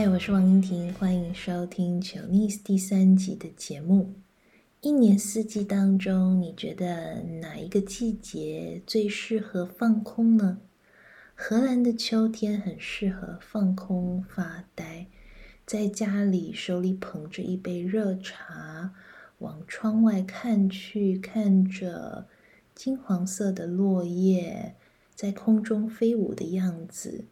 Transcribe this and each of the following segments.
嗨，我是王英婷，欢迎收听《Chinese》第三集的节目。一年四季当中，你觉得哪一个季节最适合放空呢？荷兰的秋天很适合放空发呆，在家里手里捧着一杯热茶，往窗外看去，看着金黄色的落叶在空中飞舞的样子。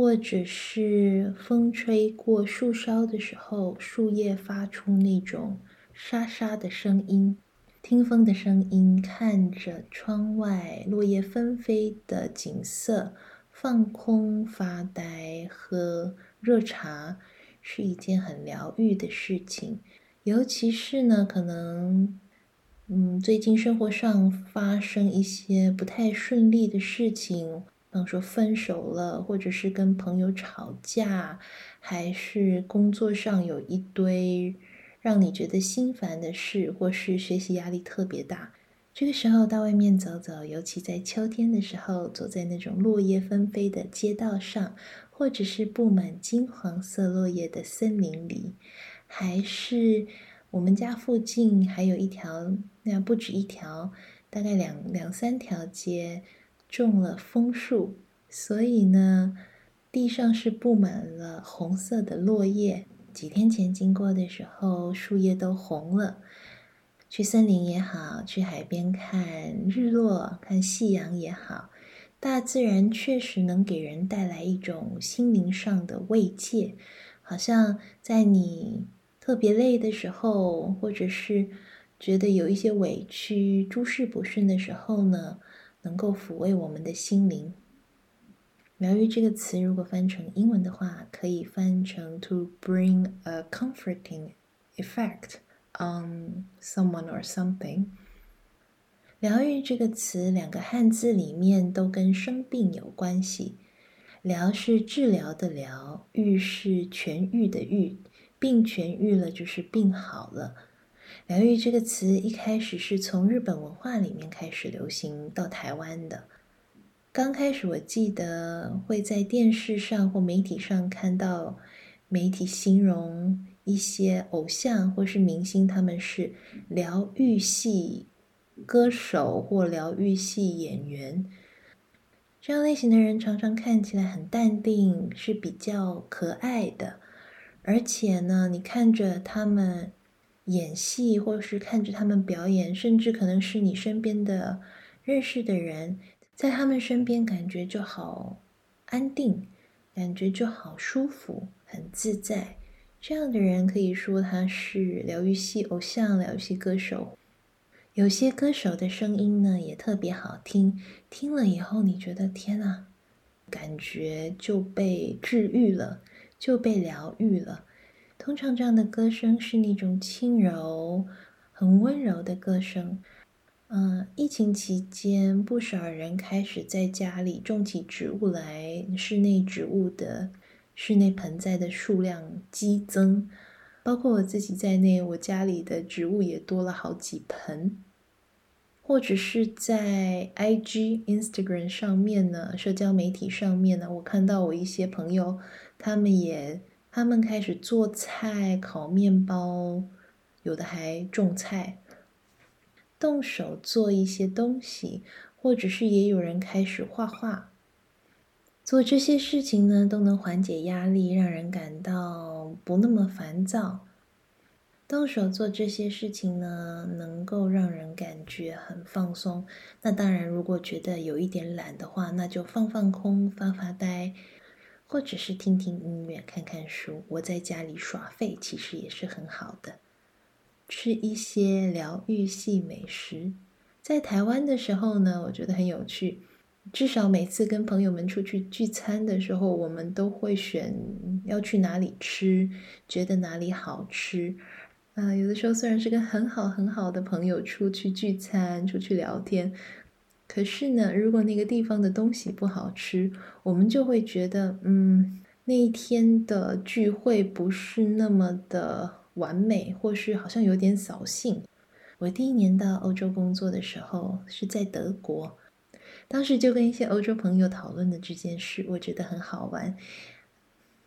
或者是风吹过树梢的时候，树叶发出那种沙沙的声音，听风的声音，看着窗外落叶纷飞的景色，放空发呆，喝热茶，是一件很疗愈的事情。尤其是呢，可能，嗯，最近生活上发生一些不太顺利的事情。比方说分手了，或者是跟朋友吵架，还是工作上有一堆让你觉得心烦的事，或是学习压力特别大，这个时候到外面走走，尤其在秋天的时候，走在那种落叶纷飞的街道上，或者是布满金黄色落叶的森林里，还是我们家附近还有一条，那不止一条，大概两两三条街。种了枫树，所以呢，地上是布满了红色的落叶。几天前经过的时候，树叶都红了。去森林也好，去海边看日落、看夕阳也好，大自然确实能给人带来一种心灵上的慰藉。好像在你特别累的时候，或者是觉得有一些委屈、诸事不顺的时候呢，能够抚慰我们的心灵。疗愈这个词，如果翻成英文的话，可以翻成 “to bring a comforting effect on someone or something”。疗愈这个词，两个汉字里面都跟生病有关系。疗是治疗的疗，愈是痊愈的愈，病痊愈了就是病好了。疗愈这个词一开始是从日本文化里面开始流行到台湾的。刚开始我记得会在电视上或媒体上看到媒体形容一些偶像或是明星，他们是疗愈系歌手或疗愈系演员。这样类型的人常常看起来很淡定，是比较可爱的，而且呢，你看着他们。演戏，或是看着他们表演，甚至可能是你身边的认识的人，在他们身边感觉就好安定，感觉就好舒服，很自在。这样的人可以说他是疗愈系偶像、疗愈系歌手。有些歌手的声音呢也特别好听，听了以后你觉得天呐，感觉就被治愈了，就被疗愈了。通常这样的歌声是那种轻柔、很温柔的歌声。嗯，疫情期间，不少人开始在家里种起植物来，室内植物的室内盆栽的数量激增，包括我自己在内，我家里的植物也多了好几盆。或者是在 IG、Instagram 上面呢，社交媒体上面呢，我看到我一些朋友，他们也。他们开始做菜、烤面包，有的还种菜，动手做一些东西，或者是也有人开始画画。做这些事情呢，都能缓解压力，让人感到不那么烦躁。动手做这些事情呢，能够让人感觉很放松。那当然，如果觉得有一点懒的话，那就放放空、发发呆。或者是听听音乐、看看书，窝在家里耍废，其实也是很好的。吃一些疗愈系美食，在台湾的时候呢，我觉得很有趣。至少每次跟朋友们出去聚餐的时候，我们都会选要去哪里吃，觉得哪里好吃。啊、有的时候虽然是跟很好很好的朋友出去聚餐、出去聊天。可是呢，如果那个地方的东西不好吃，我们就会觉得，嗯，那一天的聚会不是那么的完美，或是好像有点扫兴。我第一年到欧洲工作的时候是在德国，当时就跟一些欧洲朋友讨论的这件事，我觉得很好玩。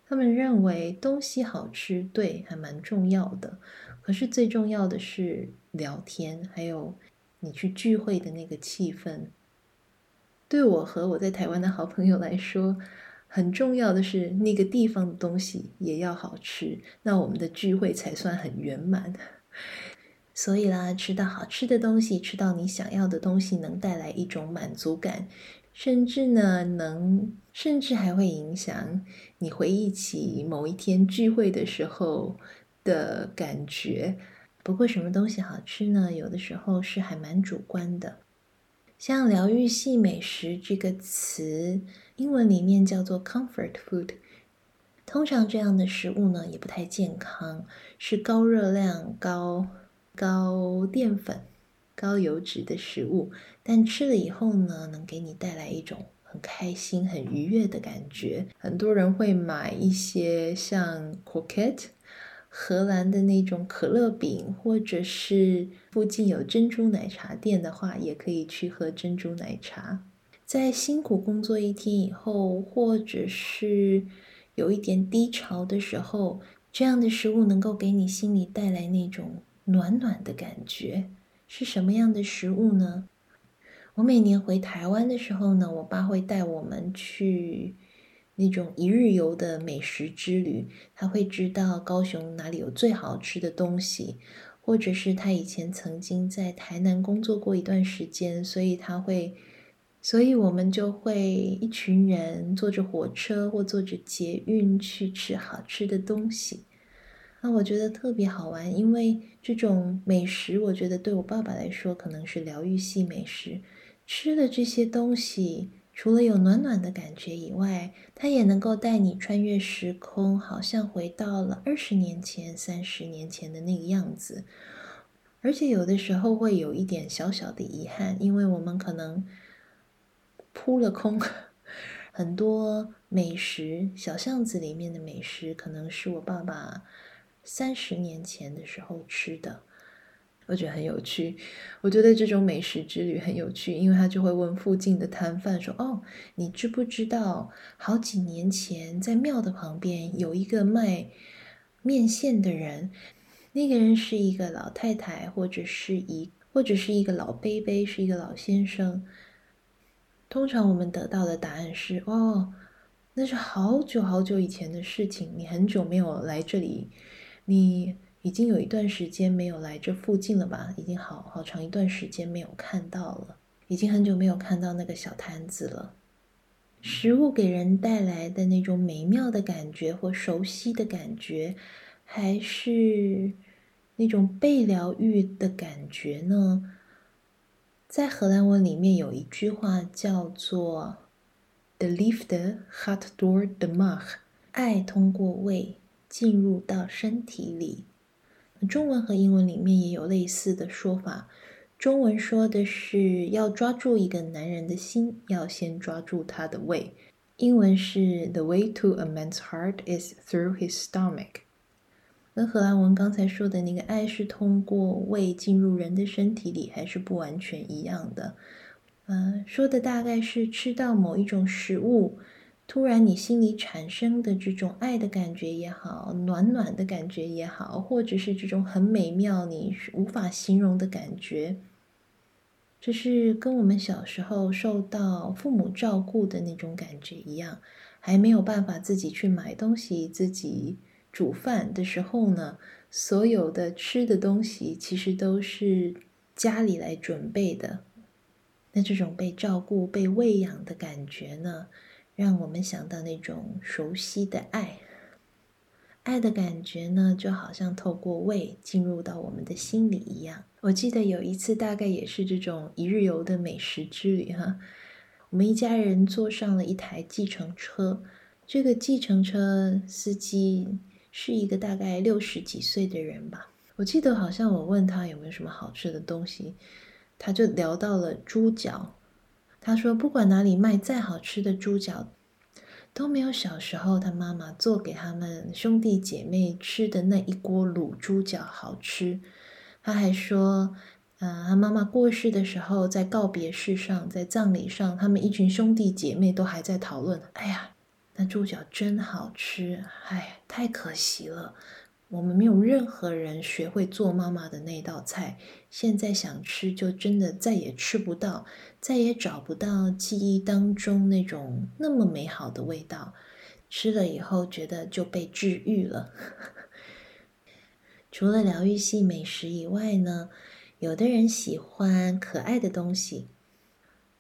他们认为东西好吃，对，还蛮重要的。可是最重要的是聊天，还有你去聚会的那个气氛。对我和我在台湾的好朋友来说，很重要的是那个地方的东西也要好吃，那我们的聚会才算很圆满。所以啦，吃到好吃的东西，吃到你想要的东西，能带来一种满足感，甚至呢，能甚至还会影响你回忆起某一天聚会的时候的感觉。不过，什么东西好吃呢？有的时候是还蛮主观的。像疗愈系美食这个词，英文里面叫做 comfort food。通常这样的食物呢，也不太健康，是高热量、高高淀粉、高油脂的食物。但吃了以后呢，能给你带来一种很开心、很愉悦的感觉。很多人会买一些像 croquette。荷兰的那种可乐饼，或者是附近有珍珠奶茶店的话，也可以去喝珍珠奶茶。在辛苦工作一天以后，或者是有一点低潮的时候，这样的食物能够给你心里带来那种暖暖的感觉。是什么样的食物呢？我每年回台湾的时候呢，我爸会带我们去。那种一日游的美食之旅，他会知道高雄哪里有最好吃的东西，或者是他以前曾经在台南工作过一段时间，所以他会，所以我们就会一群人坐着火车或坐着捷运去吃好吃的东西。那我觉得特别好玩，因为这种美食，我觉得对我爸爸来说可能是疗愈系美食，吃的这些东西。除了有暖暖的感觉以外，它也能够带你穿越时空，好像回到了二十年前、三十年前的那个样子。而且有的时候会有一点小小的遗憾，因为我们可能扑了空 很多美食，小巷子里面的美食，可能是我爸爸三十年前的时候吃的。我觉得很有趣，我觉得这种美食之旅很有趣，因为他就会问附近的摊贩说：“哦，你知不知道好几年前在庙的旁边有一个卖面线的人？那个人是一个老太太，或者是一或者是一个老伯伯，是一个老先生。通常我们得到的答案是：哦，那是好久好久以前的事情，你很久没有来这里，你。”已经有一段时间没有来这附近了吧？已经好好长一段时间没有看到了，已经很久没有看到那个小摊子了。食物给人带来的那种美妙的感觉或熟悉的感觉，还是那种被疗愈的感觉呢？在荷兰文里面有一句话叫做 “De liefde gaat door de maag”，爱通过胃进入到身体里。中文和英文里面也有类似的说法。中文说的是要抓住一个男人的心，要先抓住他的胃。英文是 The way to a man's heart is through his stomach。跟荷兰文刚才说的那个爱是通过胃进入人的身体里，还是不完全一样的。嗯、说的大概是吃到某一种食物。突然，你心里产生的这种爱的感觉也好，暖暖的感觉也好，或者是这种很美妙、你无法形容的感觉，这是跟我们小时候受到父母照顾的那种感觉一样。还没有办法自己去买东西、自己煮饭的时候呢，所有的吃的东西其实都是家里来准备的。那这种被照顾、被喂养的感觉呢？让我们想到那种熟悉的爱，爱的感觉呢，就好像透过胃进入到我们的心里一样。我记得有一次，大概也是这种一日游的美食之旅哈，我们一家人坐上了一台计程车，这个计程车司机是一个大概六十几岁的人吧。我记得好像我问他有没有什么好吃的东西，他就聊到了猪脚。他说：“不管哪里卖再好吃的猪脚，都没有小时候他妈妈做给他们兄弟姐妹吃的那一锅卤猪脚好吃。”他还说：“嗯、他妈妈过世的时候，在告别式上，在葬礼上，他们一群兄弟姐妹都还在讨论：‘哎呀，那猪脚真好吃，哎，太可惜了。我们没有任何人学会做妈妈的那道菜，现在想吃就真的再也吃不到，再也找不到记忆当中那种那么美好的味道。吃了以后觉得就被治愈了。除了疗愈系美食以外呢，有的人喜欢可爱的东西。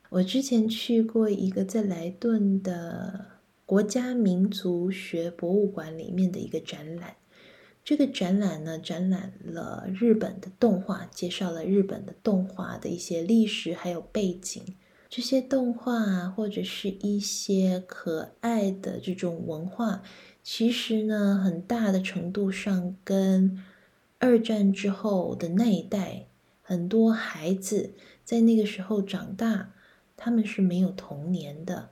我之前去过一个在莱顿的国家民族学博物馆里面的一个展览。这个展览呢，展览了日本的动画，介绍了日本的动画的一些历史还有背景。这些动画或者是一些可爱的这种文化，其实呢，很大的程度上跟二战之后的那一代很多孩子在那个时候长大，他们是没有童年的。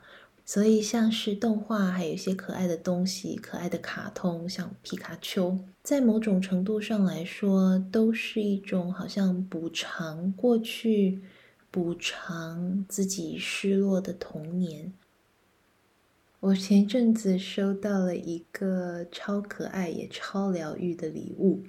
所以，像是动画，还有一些可爱的东西，可爱的卡通，像皮卡丘，在某种程度上来说，都是一种好像补偿过去、补偿自己失落的童年。我前一阵子收到了一个超可爱也超疗愈的礼物，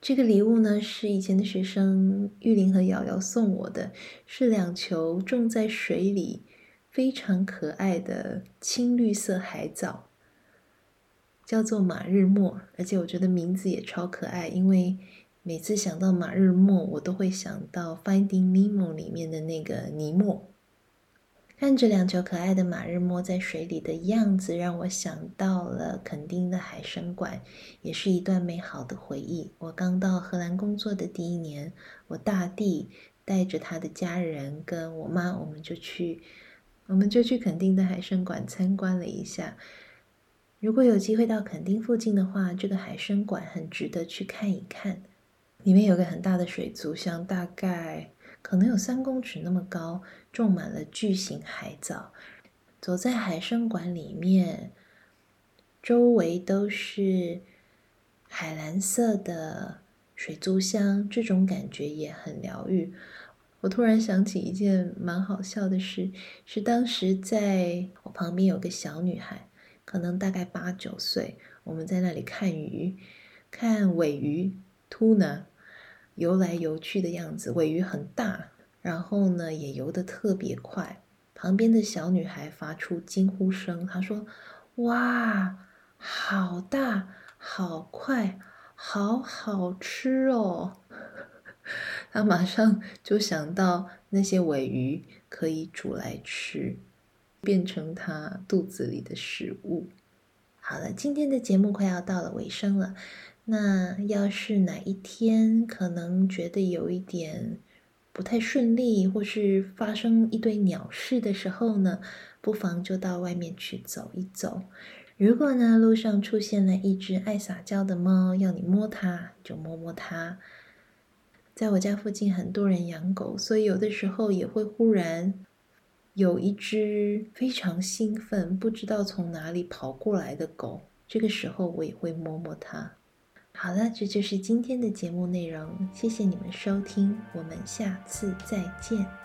这个礼物呢，是以前的学生玉玲和瑶瑶送我的，是两球种在水里。非常可爱的青绿色海藻，叫做马日貘，而且我觉得名字也超可爱，因为每次想到马日貘，我都会想到《Finding Nemo》里面的那个尼莫。看着两球可爱的马日貘在水里的样子，让我想到了垦丁的海生馆，也是一段美好的回忆。我刚到荷兰工作的第一年，我大弟带着他的家人跟我妈，我们就去。我们就去垦丁的海生馆参观了一下。如果有机会到垦丁附近的话，这个海生馆很值得去看一看。里面有个很大的水族箱，大概可能有三公尺那么高，种满了巨型海藻。走在海生馆里面，周围都是海蓝色的水族箱，这种感觉也很疗愈。我突然想起一件蛮好笑的事，是当时在我旁边有个小女孩，可能大概八九岁，我们在那里看鱼，看尾鱼、tuna 游来游去的样子，尾鱼很大，然后呢也游得特别快。旁边的小女孩发出惊呼声，她说：“哇，好大，好快，好好吃哦！”他马上就想到那些鮪鱼可以煮来吃，变成他肚子里的食物。好了，今天的节目快要到了尾声了。那要是哪一天可能觉得有一点不太顺利，或是发生一堆鸟事的时候呢，不妨就到外面去走一走。如果呢，路上出现了一只爱撒娇的猫，要你摸它，就摸摸它。在我家附近，很多人养狗，所以有的时候也会忽然有一只非常兴奋、不知道从哪里跑过来的狗。这个时候，我也会摸摸它。好了，这就是今天的节目内容，谢谢你们收听，我们下次再见。